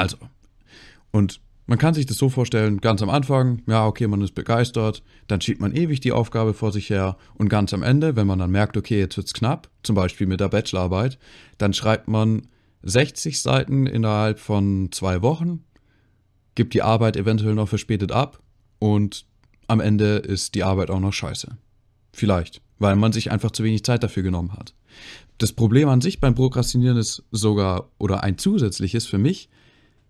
Also, und man kann sich das so vorstellen, ganz am Anfang, ja, okay, man ist begeistert, dann schiebt man ewig die Aufgabe vor sich her und ganz am Ende, wenn man dann merkt, okay, jetzt wird's knapp, zum Beispiel mit der Bachelorarbeit, dann schreibt man 60 Seiten innerhalb von zwei Wochen, gibt die Arbeit eventuell noch verspätet ab und am Ende ist die Arbeit auch noch scheiße. Vielleicht, weil man sich einfach zu wenig Zeit dafür genommen hat. Das Problem an sich beim Prokrastinieren ist sogar, oder ein zusätzliches für mich,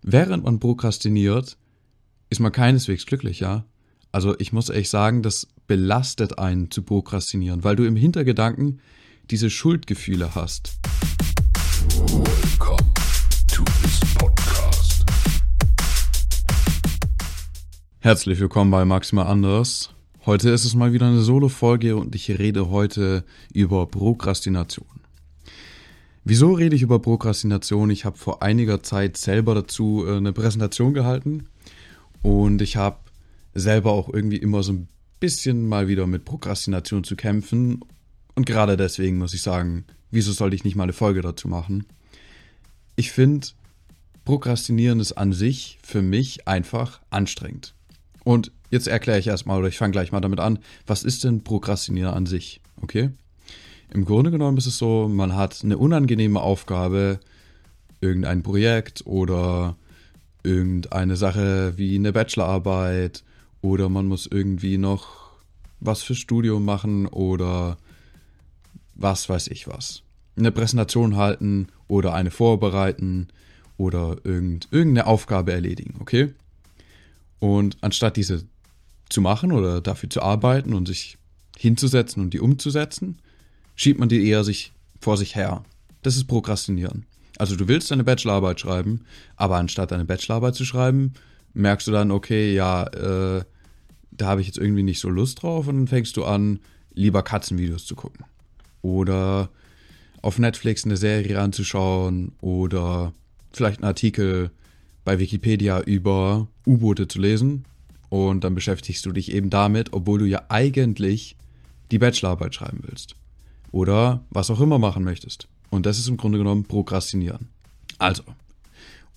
während man prokrastiniert, ist man keineswegs glücklich, ja. Also ich muss echt sagen, das belastet einen zu prokrastinieren, weil du im Hintergedanken diese Schuldgefühle hast. Welcome to this podcast. Herzlich willkommen bei Maximal Anders. Heute ist es mal wieder eine Solo-Folge und ich rede heute über Prokrastination. Wieso rede ich über Prokrastination? Ich habe vor einiger Zeit selber dazu äh, eine Präsentation gehalten und ich habe selber auch irgendwie immer so ein bisschen mal wieder mit Prokrastination zu kämpfen. Und gerade deswegen muss ich sagen, wieso sollte ich nicht mal eine Folge dazu machen? Ich finde, Prokrastinieren ist an sich für mich einfach anstrengend. Und jetzt erkläre ich erstmal, oder ich fange gleich mal damit an, was ist denn Prokrastinieren an sich? Okay? Im Grunde genommen ist es so, man hat eine unangenehme Aufgabe, irgendein Projekt oder irgendeine Sache wie eine Bachelorarbeit oder man muss irgendwie noch was fürs Studium machen oder was weiß ich was. Eine Präsentation halten oder eine vorbereiten oder irgend, irgendeine Aufgabe erledigen, okay? Und anstatt diese zu machen oder dafür zu arbeiten und sich hinzusetzen und die umzusetzen, schiebt man die eher sich vor sich her. Das ist Prokrastinieren. Also du willst deine Bachelorarbeit schreiben, aber anstatt deine Bachelorarbeit zu schreiben, merkst du dann, okay, ja, äh, da habe ich jetzt irgendwie nicht so Lust drauf und dann fängst du an, lieber Katzenvideos zu gucken. Oder auf Netflix eine Serie anzuschauen oder vielleicht einen Artikel bei Wikipedia über U-Boote zu lesen. Und dann beschäftigst du dich eben damit, obwohl du ja eigentlich die Bachelorarbeit schreiben willst oder was auch immer machen möchtest. Und das ist im Grunde genommen Prokrastinieren. Also,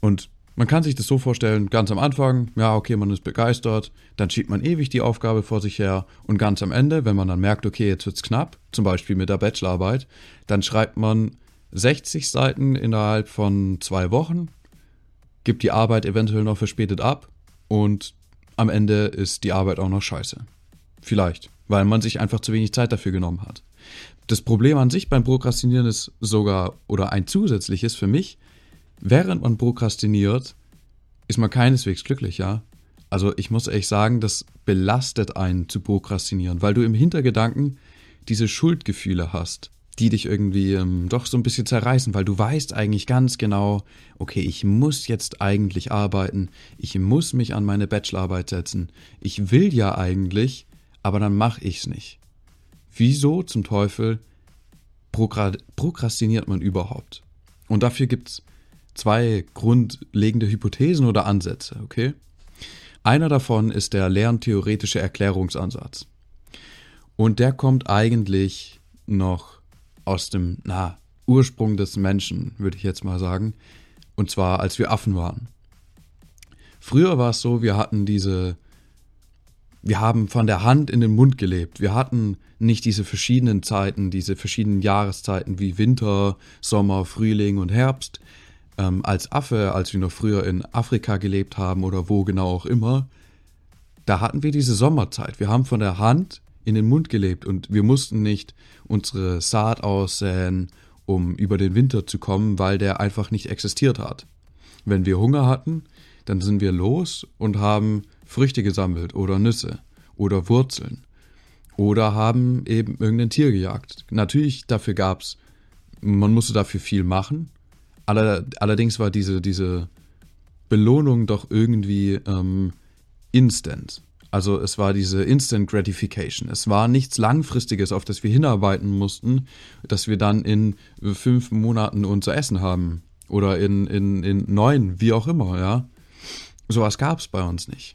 und man kann sich das so vorstellen, ganz am Anfang, ja, okay, man ist begeistert, dann schiebt man ewig die Aufgabe vor sich her und ganz am Ende, wenn man dann merkt, okay, jetzt wird's knapp, zum Beispiel mit der Bachelorarbeit, dann schreibt man 60 Seiten innerhalb von zwei Wochen, gibt die Arbeit eventuell noch verspätet ab und am Ende ist die Arbeit auch noch scheiße. Vielleicht, weil man sich einfach zu wenig Zeit dafür genommen hat. Das Problem an sich beim Prokrastinieren ist sogar, oder ein zusätzliches für mich, während man prokrastiniert, ist man keineswegs glücklich, ja. Also ich muss echt sagen, das belastet einen zu prokrastinieren, weil du im Hintergedanken diese Schuldgefühle hast, die dich irgendwie ähm, doch so ein bisschen zerreißen, weil du weißt eigentlich ganz genau, okay, ich muss jetzt eigentlich arbeiten, ich muss mich an meine Bachelorarbeit setzen, ich will ja eigentlich, aber dann mache ich's nicht. Wieso zum Teufel prokrastiniert man überhaupt? Und dafür gibt es zwei grundlegende Hypothesen oder Ansätze, okay? Einer davon ist der lerntheoretische Erklärungsansatz. Und der kommt eigentlich noch aus dem, na, Ursprung des Menschen, würde ich jetzt mal sagen. Und zwar, als wir Affen waren. Früher war es so, wir hatten diese wir haben von der Hand in den Mund gelebt. Wir hatten nicht diese verschiedenen Zeiten, diese verschiedenen Jahreszeiten wie Winter, Sommer, Frühling und Herbst. Ähm, als Affe, als wir noch früher in Afrika gelebt haben oder wo genau auch immer, da hatten wir diese Sommerzeit. Wir haben von der Hand in den Mund gelebt und wir mussten nicht unsere Saat aussäen, um über den Winter zu kommen, weil der einfach nicht existiert hat. Wenn wir Hunger hatten, dann sind wir los und haben Früchte gesammelt oder Nüsse oder Wurzeln oder haben eben irgendein Tier gejagt. Natürlich, dafür gab's, man musste dafür viel machen. allerdings war diese, diese Belohnung doch irgendwie ähm, instant. Also es war diese Instant Gratification. Es war nichts Langfristiges, auf das wir hinarbeiten mussten, dass wir dann in fünf Monaten unser Essen haben. Oder in, in, in neun, wie auch immer, ja. Sowas gab es bei uns nicht.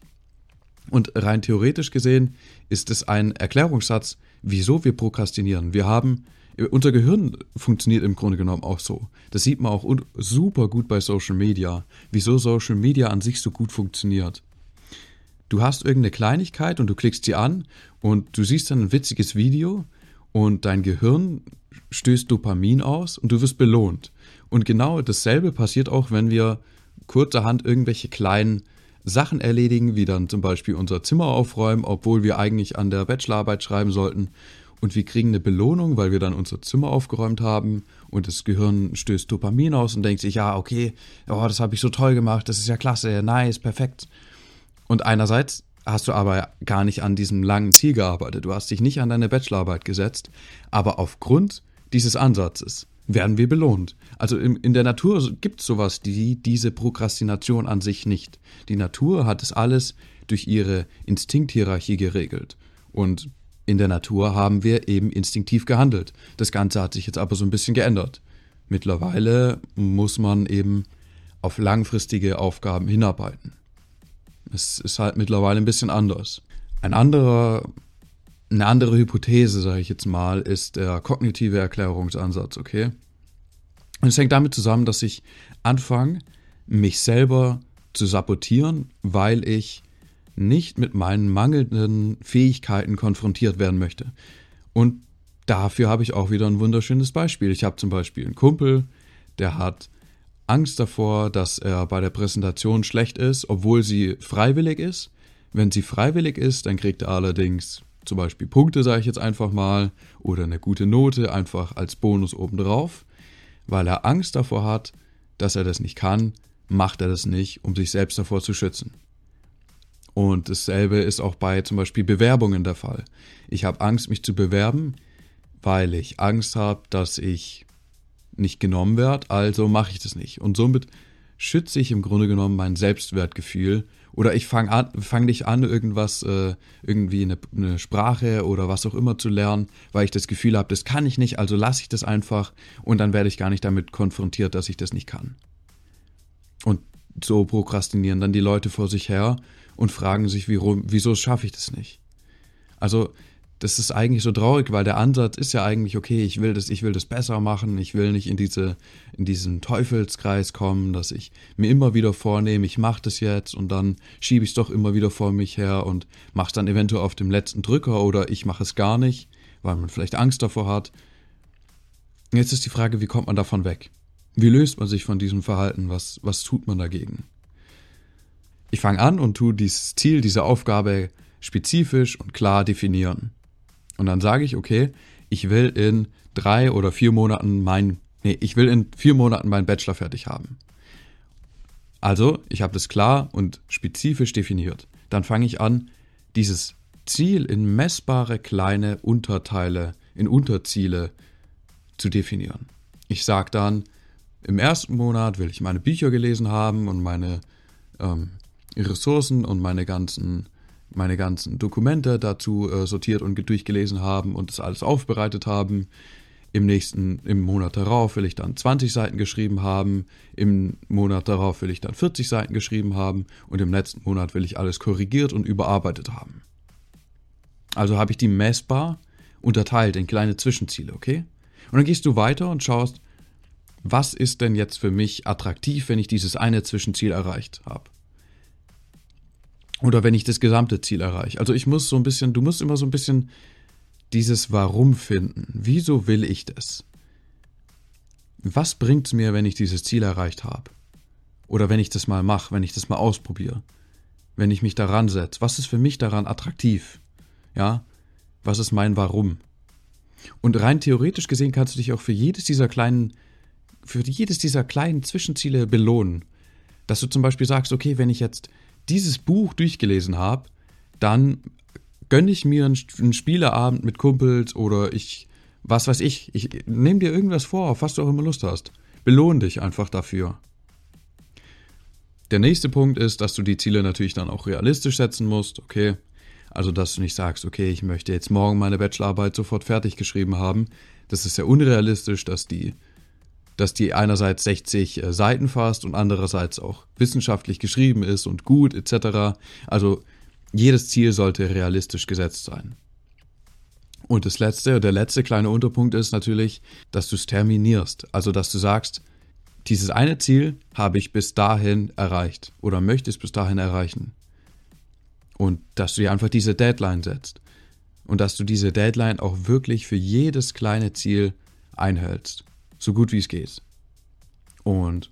Und rein theoretisch gesehen ist es ein Erklärungssatz, wieso wir prokrastinieren. Wir haben, unser Gehirn funktioniert im Grunde genommen auch so. Das sieht man auch super gut bei Social Media, wieso Social Media an sich so gut funktioniert. Du hast irgendeine Kleinigkeit und du klickst sie an und du siehst dann ein witziges Video und dein Gehirn stößt Dopamin aus und du wirst belohnt. Und genau dasselbe passiert auch, wenn wir kurzerhand irgendwelche kleinen Sachen erledigen, wie dann zum Beispiel unser Zimmer aufräumen, obwohl wir eigentlich an der Bachelorarbeit schreiben sollten. Und wir kriegen eine Belohnung, weil wir dann unser Zimmer aufgeräumt haben und das Gehirn stößt Dopamin aus und denkt sich, ja, okay, oh, das habe ich so toll gemacht, das ist ja klasse, nice, perfekt. Und einerseits hast du aber gar nicht an diesem langen Ziel gearbeitet, du hast dich nicht an deine Bachelorarbeit gesetzt, aber aufgrund dieses Ansatzes werden wir belohnt. Also in, in der Natur gibt es sowas, die diese Prokrastination an sich nicht. Die Natur hat es alles durch ihre Instinkthierarchie geregelt. Und in der Natur haben wir eben instinktiv gehandelt. Das Ganze hat sich jetzt aber so ein bisschen geändert. Mittlerweile muss man eben auf langfristige Aufgaben hinarbeiten. Es ist halt mittlerweile ein bisschen anders. Ein anderer eine andere Hypothese, sage ich jetzt mal, ist der kognitive Erklärungsansatz, okay? Und es hängt damit zusammen, dass ich anfange, mich selber zu sabotieren, weil ich nicht mit meinen mangelnden Fähigkeiten konfrontiert werden möchte. Und dafür habe ich auch wieder ein wunderschönes Beispiel. Ich habe zum Beispiel einen Kumpel, der hat Angst davor, dass er bei der Präsentation schlecht ist, obwohl sie freiwillig ist. Wenn sie freiwillig ist, dann kriegt er allerdings zum Beispiel Punkte, sage ich jetzt einfach mal, oder eine gute Note einfach als Bonus obendrauf. Weil er Angst davor hat, dass er das nicht kann, macht er das nicht, um sich selbst davor zu schützen. Und dasselbe ist auch bei zum Beispiel Bewerbungen der Fall. Ich habe Angst, mich zu bewerben, weil ich Angst habe, dass ich nicht genommen werde, also mache ich das nicht. Und somit schütze ich im Grunde genommen mein Selbstwertgefühl oder ich fange an, fang nicht an, irgendwas, äh, irgendwie eine, eine, Sprache oder was auch immer zu lernen, weil ich das Gefühl habe, das kann ich nicht, also lasse ich das einfach und dann werde ich gar nicht damit konfrontiert, dass ich das nicht kann. Und so prokrastinieren dann die Leute vor sich her und fragen sich, wie, wieso schaffe ich das nicht? Also das ist eigentlich so traurig, weil der Ansatz ist ja eigentlich, okay, ich will das, ich will das besser machen, ich will nicht in diese, in diesen Teufelskreis kommen, dass ich mir immer wieder vornehme, ich mache das jetzt und dann schiebe ich es doch immer wieder vor mich her und mache es dann eventuell auf dem letzten Drücker oder ich mache es gar nicht, weil man vielleicht Angst davor hat. Jetzt ist die Frage, wie kommt man davon weg? Wie löst man sich von diesem Verhalten? Was, was tut man dagegen? Ich fange an und tue dieses Ziel, diese Aufgabe spezifisch und klar definieren. Und dann sage ich, okay, ich will in drei oder vier Monaten mein, nee, ich will in vier Monaten meinen Bachelor fertig haben. Also, ich habe das klar und spezifisch definiert. Dann fange ich an, dieses Ziel in messbare kleine Unterteile, in Unterziele zu definieren. Ich sage dann, im ersten Monat will ich meine Bücher gelesen haben und meine ähm, Ressourcen und meine ganzen meine ganzen Dokumente dazu äh, sortiert und durchgelesen haben und das alles aufbereitet haben. Im nächsten, im Monat darauf will ich dann 20 Seiten geschrieben haben, im Monat darauf will ich dann 40 Seiten geschrieben haben und im letzten Monat will ich alles korrigiert und überarbeitet haben. Also habe ich die messbar unterteilt in kleine Zwischenziele, okay? Und dann gehst du weiter und schaust, was ist denn jetzt für mich attraktiv, wenn ich dieses eine Zwischenziel erreicht habe. Oder wenn ich das gesamte Ziel erreiche. Also ich muss so ein bisschen, du musst immer so ein bisschen dieses Warum finden. Wieso will ich das? Was bringt es mir, wenn ich dieses Ziel erreicht habe? Oder wenn ich das mal mache, wenn ich das mal ausprobiere? Wenn ich mich daran setze? Was ist für mich daran attraktiv? Ja? Was ist mein Warum? Und rein theoretisch gesehen kannst du dich auch für jedes dieser kleinen, für jedes dieser kleinen Zwischenziele belohnen. Dass du zum Beispiel sagst, okay, wenn ich jetzt dieses Buch durchgelesen habe, dann gönne ich mir einen, Spieleabend mit Kumpels oder ich, was weiß ich, ich nehme dir irgendwas vor, auf was du auch immer Lust hast. Belohn dich einfach dafür. Der nächste Punkt ist, dass du die Ziele natürlich dann auch realistisch setzen musst, okay? Also, dass du nicht sagst, okay, ich möchte jetzt morgen meine Bachelorarbeit sofort fertig geschrieben haben. Das ist ja unrealistisch, dass die dass die einerseits 60 äh, Seiten fasst und andererseits auch wissenschaftlich geschrieben ist und gut etc. Also jedes Ziel sollte realistisch gesetzt sein. Und das letzte, der letzte kleine Unterpunkt ist natürlich, dass du es terminierst. Also, dass du sagst, dieses eine Ziel habe ich bis dahin erreicht oder möchte es bis dahin erreichen. Und dass du dir einfach diese Deadline setzt. Und dass du diese Deadline auch wirklich für jedes kleine Ziel einhältst. So gut wie es geht. Und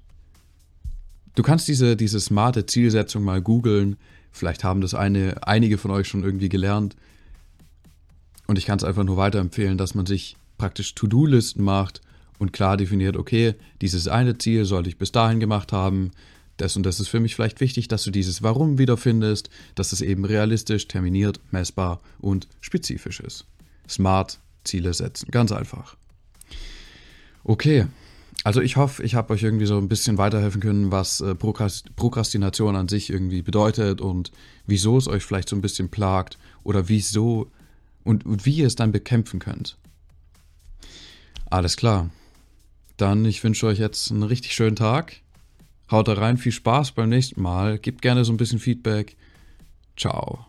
du kannst diese, diese smarte Zielsetzung mal googeln. Vielleicht haben das eine, einige von euch schon irgendwie gelernt. Und ich kann es einfach nur weiterempfehlen, dass man sich praktisch To-Do-Listen macht und klar definiert, okay, dieses eine Ziel sollte ich bis dahin gemacht haben. Das und das ist für mich vielleicht wichtig, dass du dieses Warum wiederfindest, dass es eben realistisch, terminiert, messbar und spezifisch ist. Smart Ziele setzen, ganz einfach. Okay, also ich hoffe, ich habe euch irgendwie so ein bisschen weiterhelfen können, was äh, Prokrastination an sich irgendwie bedeutet und wieso es euch vielleicht so ein bisschen plagt oder wieso und, und wie ihr es dann bekämpfen könnt. Alles klar. Dann, ich wünsche euch jetzt einen richtig schönen Tag. Haut da rein, viel Spaß beim nächsten Mal. Gebt gerne so ein bisschen Feedback. Ciao.